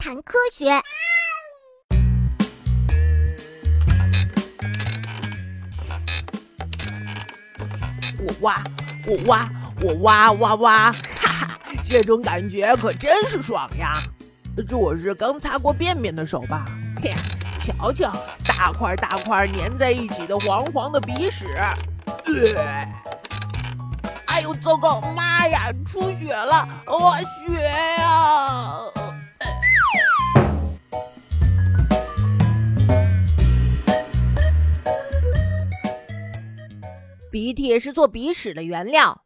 谈科学。我挖，我挖，我挖挖挖，哈哈，这种感觉可真是爽呀！这我是刚擦过便便的手吧？嘿，瞧瞧，大块大块粘在一起的黄黄的鼻屎。呃，哎呦，糟糕，妈呀，出血了！我，血呀！鼻涕是做鼻屎的原料。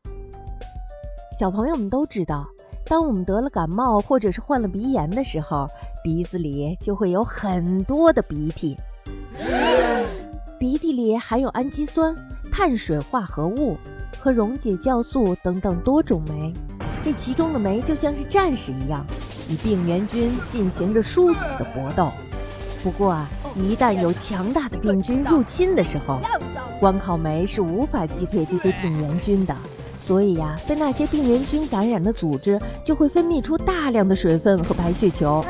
小朋友们都知道，当我们得了感冒或者是患了鼻炎的时候，鼻子里就会有很多的鼻涕。鼻涕里含有氨基酸、碳水化合物和溶解酵素等等多种酶，这其中的酶就像是战士一样，与病原菌进行着殊死的搏斗。不过啊，一旦有强大的病菌入侵的时候，光靠酶是无法击退这些病原菌的。所以呀，被那些病原菌感染的组织就会分泌出大量的水分和白血球。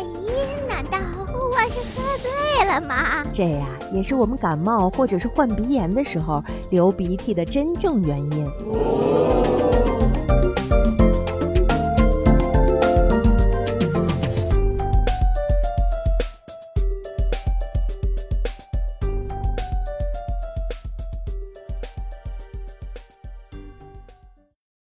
咦，难道我是喝醉了吗？这呀，也是我们感冒或者是患鼻炎的时候流鼻涕的真正原因。